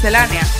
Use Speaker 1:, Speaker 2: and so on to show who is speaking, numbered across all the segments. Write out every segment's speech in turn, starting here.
Speaker 1: Miscelánea.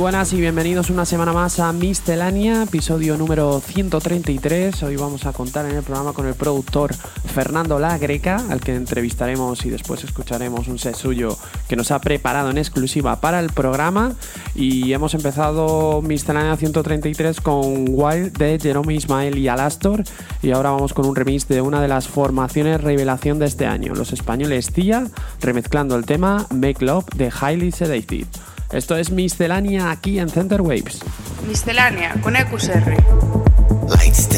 Speaker 2: Buenas y bienvenidos una semana más a Miscelánea, episodio número 133. Hoy vamos a contar en el programa con el productor Fernando La Greca, al que entrevistaremos y después escucharemos un set suyo que nos ha preparado en exclusiva para el programa. Y hemos empezado Miscelánea 133 con Wild de Jerome Ismael y Alastor. Y ahora vamos con un remix de una de las formaciones revelación de este año, los españoles Tía, remezclando el tema Make Love de Highly Sedated. Esto es Miscelánea aquí en Center Waves.
Speaker 1: Miscelánea con EQSR.
Speaker 3: Lights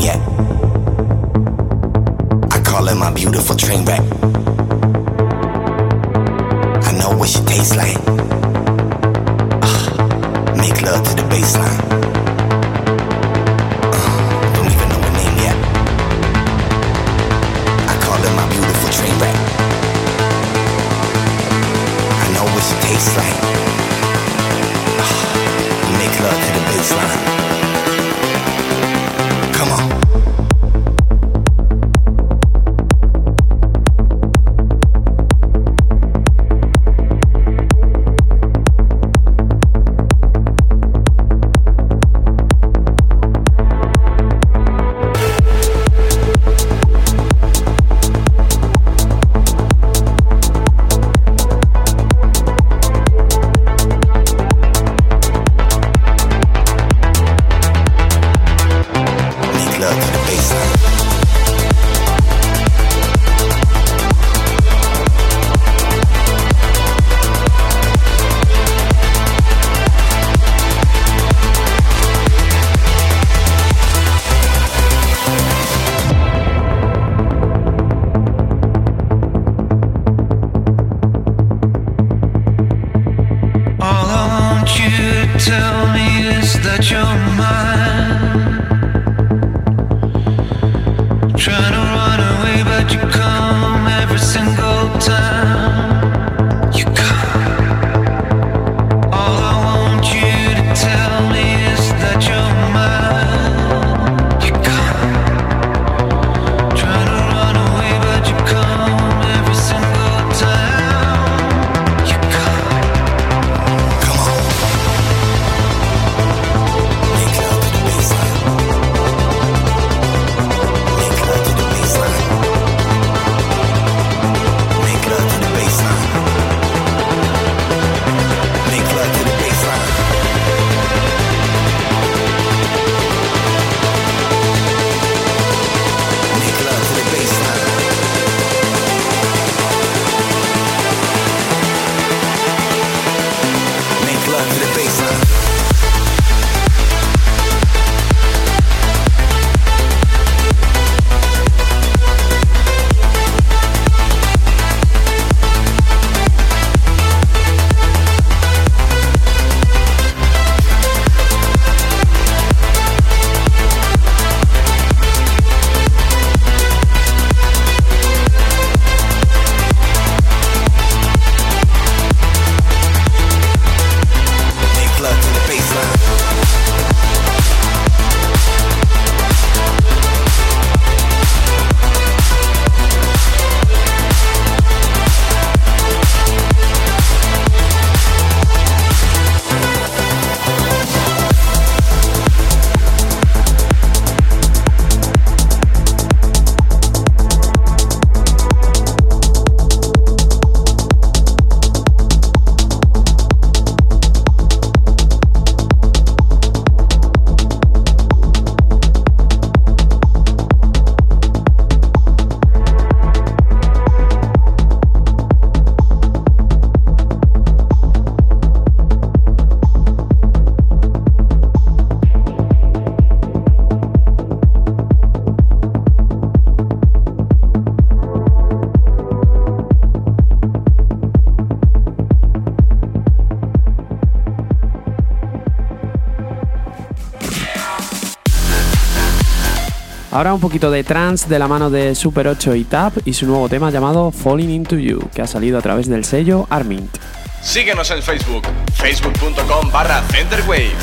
Speaker 3: yet. I call it my beautiful train wreck.
Speaker 2: Ahora un poquito de trance de la mano de Super 8 y Tap y su nuevo tema llamado Falling Into You, que ha salido a través del sello Armint.
Speaker 4: Síguenos en Facebook, facebook.com barra Centerwave.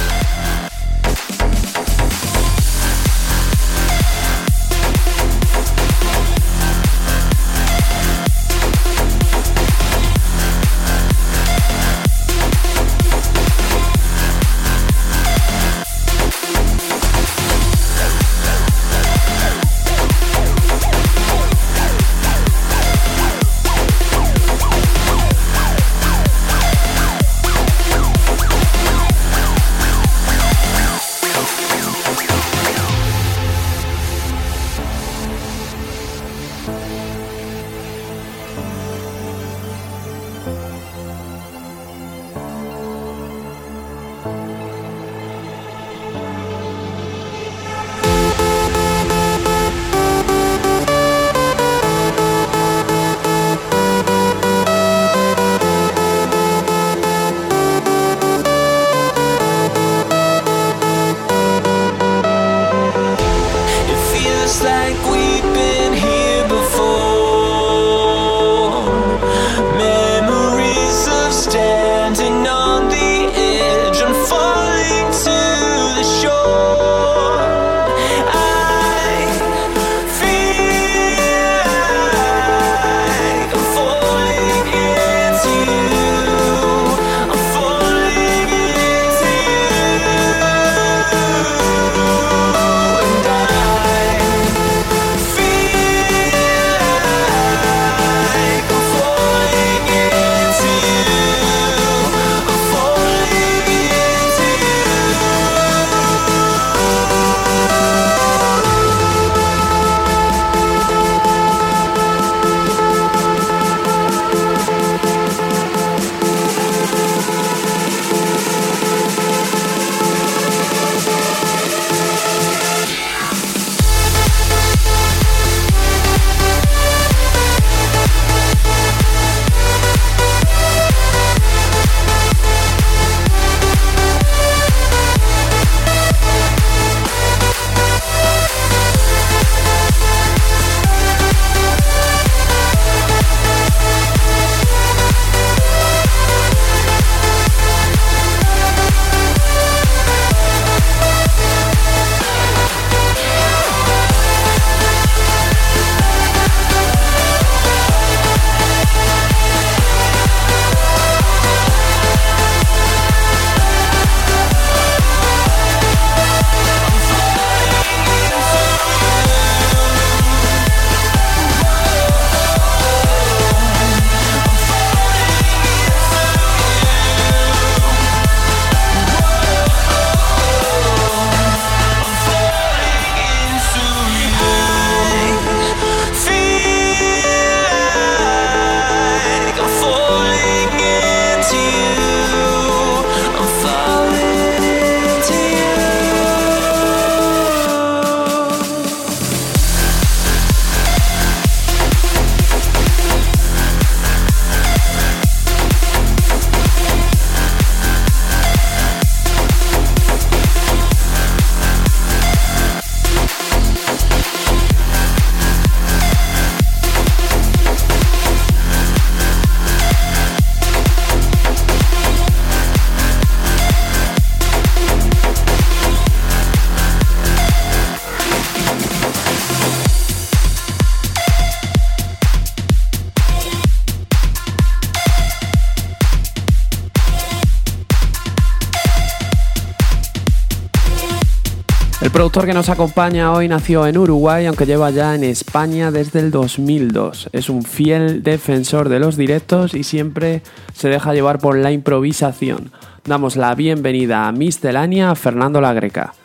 Speaker 2: Productor que nos acompaña hoy nació en Uruguay, aunque lleva ya en España desde el 2002. Es un fiel defensor de los directos y siempre se deja llevar por la improvisación. Damos la bienvenida a Mistelania, Fernando La Greca.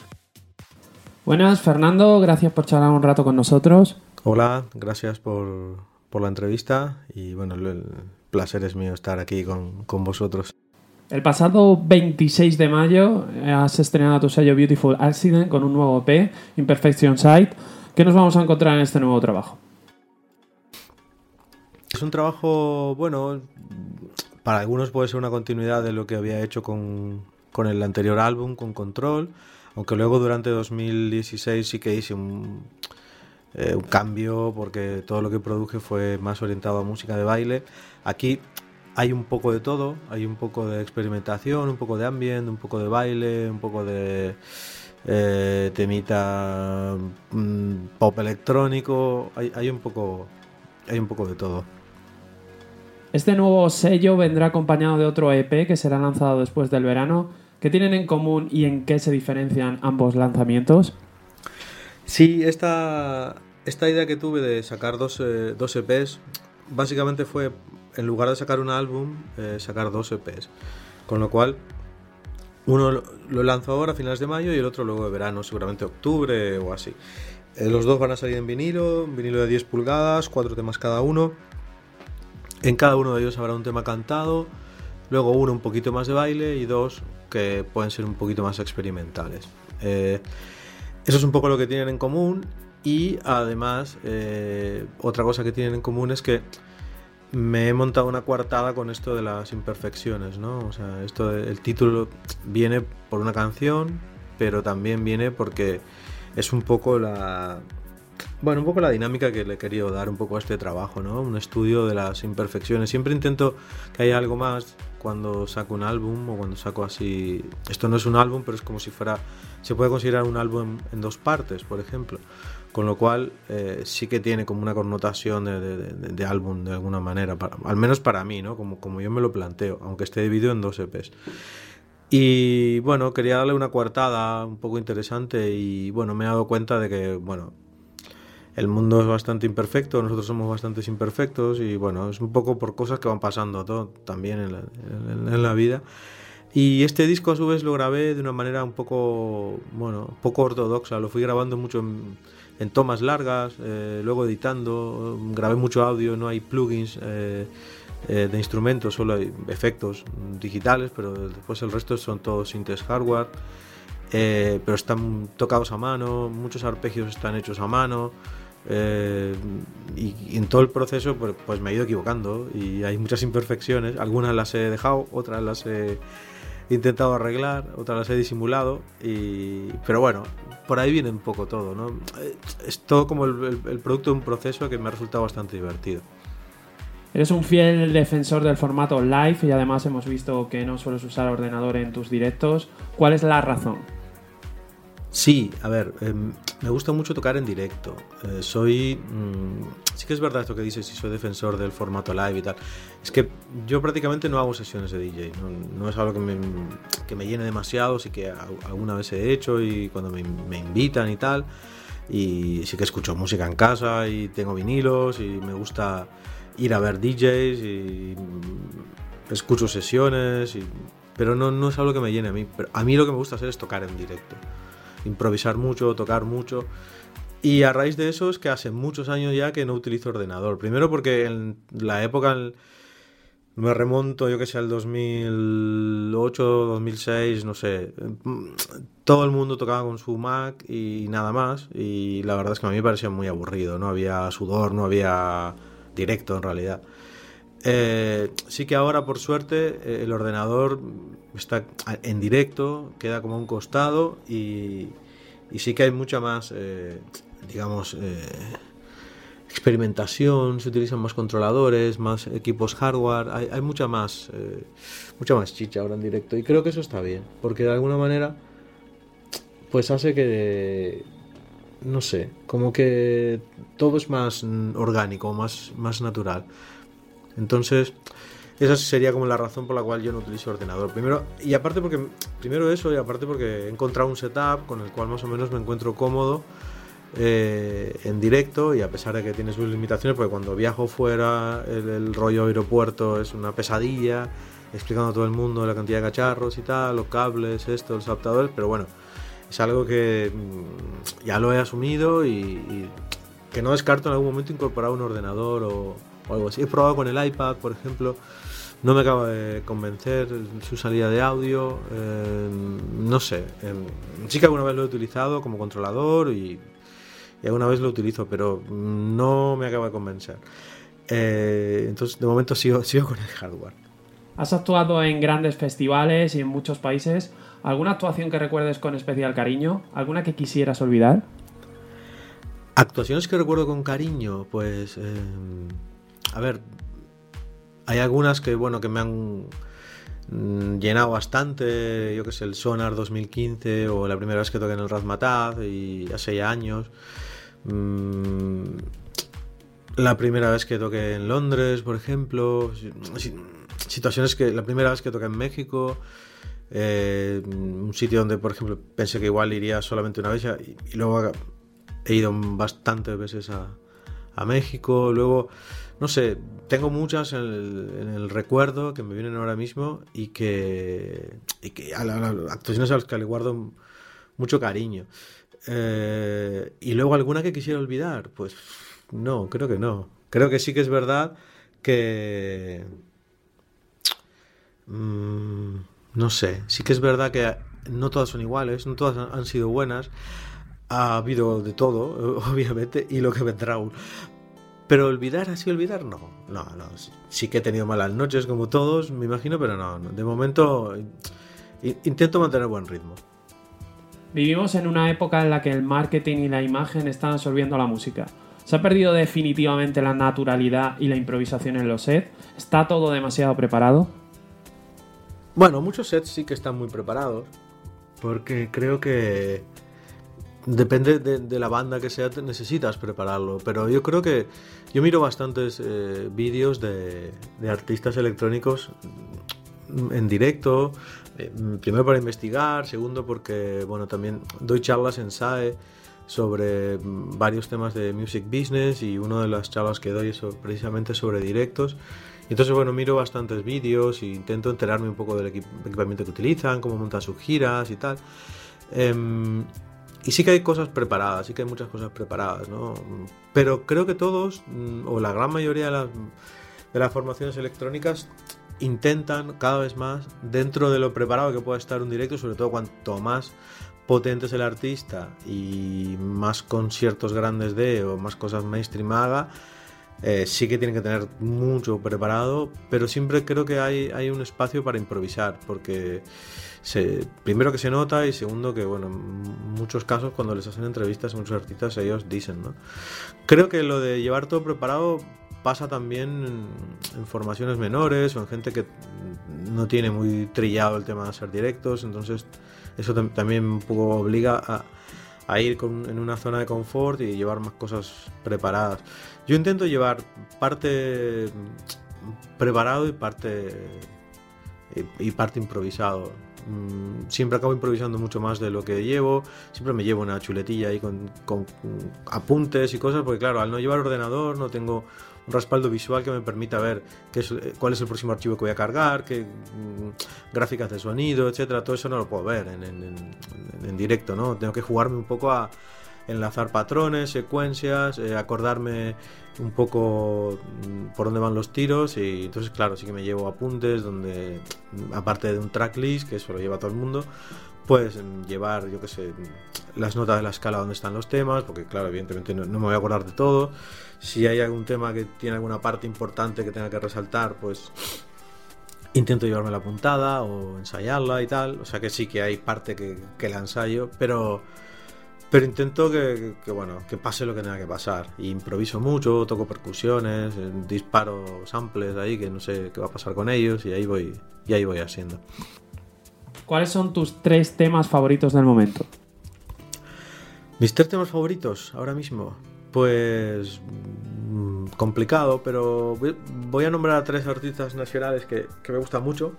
Speaker 2: Buenas, Fernando, gracias por charlar un rato con nosotros.
Speaker 5: Hola, gracias por, la entrevista y bueno, el placer es mío estar aquí con, con vosotros.
Speaker 2: El pasado 26 de mayo eh, has estrenado tu sello Beautiful Accident con un nuevo EP, Imperfection Site. ¿Qué nos vamos a encontrar en este nuevo trabajo?
Speaker 5: Es un trabajo, bueno, para algunos puede ser una continuidad de lo que había hecho con, el anterior álbum, con Control, aunque luego durante 2016 sí que hice un, eh, un cambio porque todo lo que produje fue más orientado a música de baile. Aquí hay un poco de todo, hay un poco de experimentación, un poco de ambiente, un poco de baile, un poco de eh, temita mm, pop electrónico, hay, hay un poco hay un poco de todo.
Speaker 2: Este nuevo sello vendrá acompañado de otro EP que será lanzado después del verano. ¿Qué tienen en común y en qué se diferencian ambos lanzamientos?
Speaker 5: Sí, esta, esta idea que tuve de sacar dos, eh, dos EPs, básicamente fue, en lugar de sacar un álbum, eh, sacar dos EPs. Con lo cual, uno lo- lanzo ahora a finales de mayo y el otro luego de verano, seguramente octubre o así. Eh, los dos van a salir en vinilo, vinilo de 10 pulgadas, cuatro temas cada uno. En cada uno de ellos habrá un tema cantado, luego uno un poquito más de baile y dos que pueden ser un poquito más experimentales. Eh, eso es un poco lo que tienen en común y además otra cosa que tienen en común es que me he montado una coartada con esto de las imperfecciones, ¿no? O sea, esto el título viene por una canción, pero también viene porque es un poco la bueno, un poco la dinámica que le he querido dar un poco a este trabajo, ¿no? Un estudio de las imperfecciones. Siempre intento que haya algo más cuando saco un álbum o cuando saco así... Esto no es un álbum, pero es como si fuera... Se puede considerar un álbum en dos partes, por ejemplo. Con lo cual eh, sí que tiene como una connotación de, de- de- álbum de alguna manera, para- al menos para mí, ¿no? Como, como yo me lo planteo, aunque esté dividido en dos EPs. Y bueno, quería darle una coartada un poco interesante y bueno, me he dado cuenta de que, bueno, el mundo es bastante imperfecto, nosotros somos bastante imperfectos y bueno, es un poco por cosas que van pasando todo, también en la, en la vida. Y este disco a su vez lo grabé de una manera un poco, bueno, poco ortodoxa, lo fui grabando mucho en, en tomas largas, eh, luego editando, grabé mucho audio, no hay plugins eh, eh, de instrumentos, solo hay efectos digitales, pero después el resto son todos sintes hardware. Pero están tocados a mano, muchos arpegios están hechos a mano. y, y en todo el proceso pues, pues me he ido equivocando y hay muchas imperfecciones, algunas las he dejado, otras las he intentado arreglar, otras las he disimulado, y, pero bueno, por ahí viene un poco todo, ¿no? Eh, Es todo como el, el- el producto de un proceso que me ha resultado bastante divertido.
Speaker 2: Eres un fiel defensor del formato live y además hemos visto que no sueles usar ordenador en tus directos. ¿Cuál es la razón?
Speaker 5: Sí, a ver, em, me gusta mucho tocar en directo. Eh, soy. mm, sí que es verdad esto que dices, si soy defensor del formato live y tal. Es que yo prácticamente no hago sesiones de DJ. No, es algo que me, que me llene demasiado. Sí que alguna vez he hecho y cuando me, invitan y tal. Y sí que escucho música en casa y tengo vinilos y me gusta ir a ver DJs y escucho sesiones. Pero no, no es algo que me llene a mí. Pero a mí lo que me gusta hacer es tocar en directo improvisar mucho, tocar mucho. Y a raíz de eso es que hace muchos años ya que no utilizo ordenador. Primero porque en la época me remonto, yo que sé, al 2008, 2006, no sé. Todo el mundo tocaba con su Mac y nada más. Y la verdad es que a mí me parecía muy aburrido. No había sudor, no había directo en realidad. Eh, sí que ahora, por suerte, eh, el ordenador está en directo, queda como a un costado y, y sí que hay mucha más, eh, digamos, eh, experimentación, se utilizan más controladores, más equipos hardware, hay, mucha más, eh, mucha más chicha ahora en directo y creo que eso está bien, porque de alguna manera, pues hace que, no sé, como que todo es más orgánico, más, más natural. Entonces, esa sería como la razón por la cual yo no utilizo ordenador. Primero, y aparte porque, primero eso, y aparte porque he encontrado un setup con el cual más o menos me encuentro cómodo eh, en directo y a pesar de que tiene sus limitaciones, porque cuando viajo fuera el, rollo aeropuerto es una pesadilla, explicando a todo el mundo la cantidad de cacharros y tal, los cables, esto, los adaptadores, pero bueno, es algo que mm, ya lo he asumido y, y que no descarto en algún momento incorporar un ordenador o, o algo así. He probado con el iPad, por ejemplo, no me acaba de convencer su salida de audio, eh, no sé, eh, sí que alguna vez lo he utilizado como controlador y, y alguna vez lo utilizo, pero no me acaba de convencer. Eh, entonces, de momento sigo, sigo con el hardware.
Speaker 2: Has actuado en grandes festivales y en muchos países. ¿Alguna actuación que recuerdes con especial cariño? ¿Alguna que quisieras olvidar?
Speaker 5: Actuaciones que recuerdo con cariño, pues... eh, a ver, hay algunas que, bueno, que me han mm, llenado bastante, yo que sé, el Sonar 2015 o la primera vez que toqué en el Razmataz y hace ya años. Mm, la primera vez que toqué en Londres, por ejemplo. si- Situaciones que. La primera vez que toqué en México. eh, un sitio donde, por ejemplo, pensé que igual iría solamente una vez y, y luego he ido bastantes veces a, a México. Luego, no sé, tengo muchas en el, recuerdo que me vienen ahora mismo y que, y que a actuaciones a las que le guardo mucho cariño. Eh, y luego alguna que quisiera olvidar, pues no, creo que no. Creo que sí que es verdad que... mm, no sé, sí que es verdad que no todas son iguales, no todas han sido buenas. Ha habido de todo, obviamente, y lo que vendrá aún. Pero olvidar, así olvidar, no. No, no. Sí que he tenido malas noches, como todos, me imagino, pero no. no. De momento intento mantener buen ritmo.
Speaker 2: Vivimos en una época en la que el marketing y la imagen están absorbiendo la música. Se ha perdido definitivamente la naturalidad y la improvisación en los sets. ¿Está todo demasiado preparado?
Speaker 5: Bueno, muchos sets sí que están muy preparados, porque creo que depende de, de la banda que sea, necesitas prepararlo. Pero yo creo que yo miro bastantes eh, vídeos de, de artistas electrónicos en directo, eh, primero para investigar, segundo porque, bueno, también doy charlas en SAE sobre varios temas de music business y una de las charlas que doy es precisamente sobre directos. Entonces, bueno, miro bastantes vídeos e intento enterarme un poco del equip- equipamiento que utilizan, cómo montan sus giras y tal. Em, y sí que hay cosas preparadas, sí que hay muchas cosas preparadas, ¿no? Pero creo que todos, mm, o la gran mayoría de las, de las formaciones electrónicas, intentan cada vez más, dentro de lo preparado que pueda estar un directo, sobre todo cuanto más potente es el artista y más conciertos grandes de o más cosas mainstream haga, eh, sí que tienen que tener mucho preparado, pero siempre creo que hay, hay un espacio para improvisar, porque primero que se nota y segundo que, bueno, en muchos casos cuando les hacen entrevistas a muchos artistas ellos dicen, ¿no? Creo que lo de llevar todo preparado pasa también en, formaciones menores o en gente que no tiene muy trillado el tema de hacer directos, entonces eso tam- también un poco obliga a, a ir con- en una zona de confort y llevar más cosas preparadas. Yo intento llevar parte preparado y parte y, parte improvisado. Mm, Siempre acabo improvisando mucho más de lo que llevo. Siempre me llevo una chuletilla ahí con, apuntes y cosas, porque claro, al no llevar ordenador no tengo un respaldo visual que me permita ver qué es, eh, cuál es el próximo archivo que voy a cargar, qué mm, gráficas de sonido, etcétera. Todo eso no lo puedo ver en- en directo, ¿no? Tengo que jugarme un poco a enlazar patrones, secuencias, eh, acordarme un poco mm, por dónde van los tiros y entonces claro, sí que me llevo apuntes donde mm, aparte de un tracklist, que eso lo lleva todo el mundo, pues mm, llevar, yo qué sé, las notas de la escala donde están los temas, porque claro, evidentemente no, no me voy a acordar de todo. Si hay algún tema que tiene alguna parte importante que tenga que resaltar, pues intento llevarme la puntada o ensayarla y tal. O sea que sí que hay parte que, que la ensayo, pero pero intento que, que, bueno que pase lo que tenga que pasar. Y improviso mucho, toco percusiones, eh, disparo samples ahí que no sé qué va a pasar con ellos y ahí voy y ahí voy haciendo.
Speaker 2: ¿Cuáles son tus tres temas favoritos del momento?
Speaker 5: Mis tres temas favoritos ahora mismo, pues mm, complicado, pero voy, voy a nombrar a tres artistas nacionales que, que me gustan mucho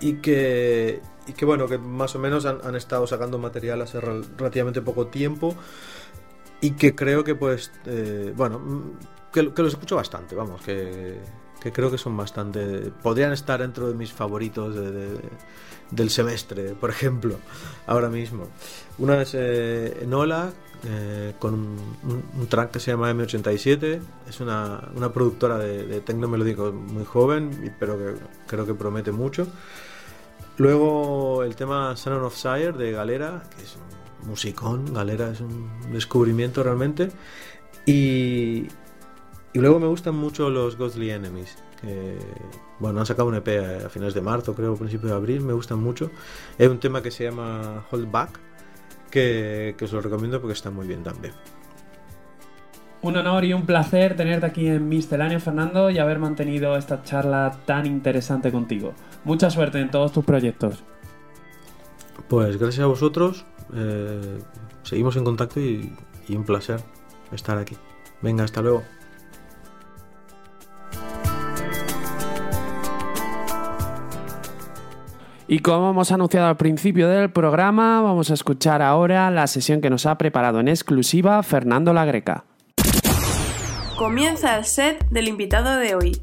Speaker 5: y que, y que bueno, que más o menos han, han estado sacando material hace rel- relativamente poco tiempo y que creo que pues, eh, bueno, mm, que, que los escucho bastante, vamos, que, que creo que son bastante, podrían estar dentro de mis favoritos de- de- del semestre, por ejemplo, ahora mismo. Una es eh, eh, con un, un- un track que se llama M87. Es una, una productora de, de tecno melódico muy joven, pero que creo que promete mucho. Luego el tema Son of Sire de Galera, que es un musicón. Galera es un descubrimiento realmente. Y, y luego me gustan mucho los Ghostly Enemies. Bueno, han sacado un EP a, finales de marzo, creo, principios de abril. Me gustan mucho. Hay un tema que se llama Hold Back, que, que os lo recomiendo porque está muy bien también.
Speaker 2: Un honor y un placer tenerte aquí en Misceláneo, Fernando, y haber mantenido esta charla tan interesante contigo. Mucha suerte en todos tus proyectos.
Speaker 5: Pues gracias a vosotros. eh, seguimos en contacto y, y un placer estar aquí. Venga, hasta luego.
Speaker 2: Y como hemos anunciado al principio del programa, vamos a escuchar ahora la sesión que nos ha preparado en exclusiva Fernando La Greca.
Speaker 1: Comienza el set del invitado de hoy.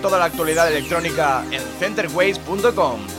Speaker 4: Toda la actualidad electrónica en centerways.com.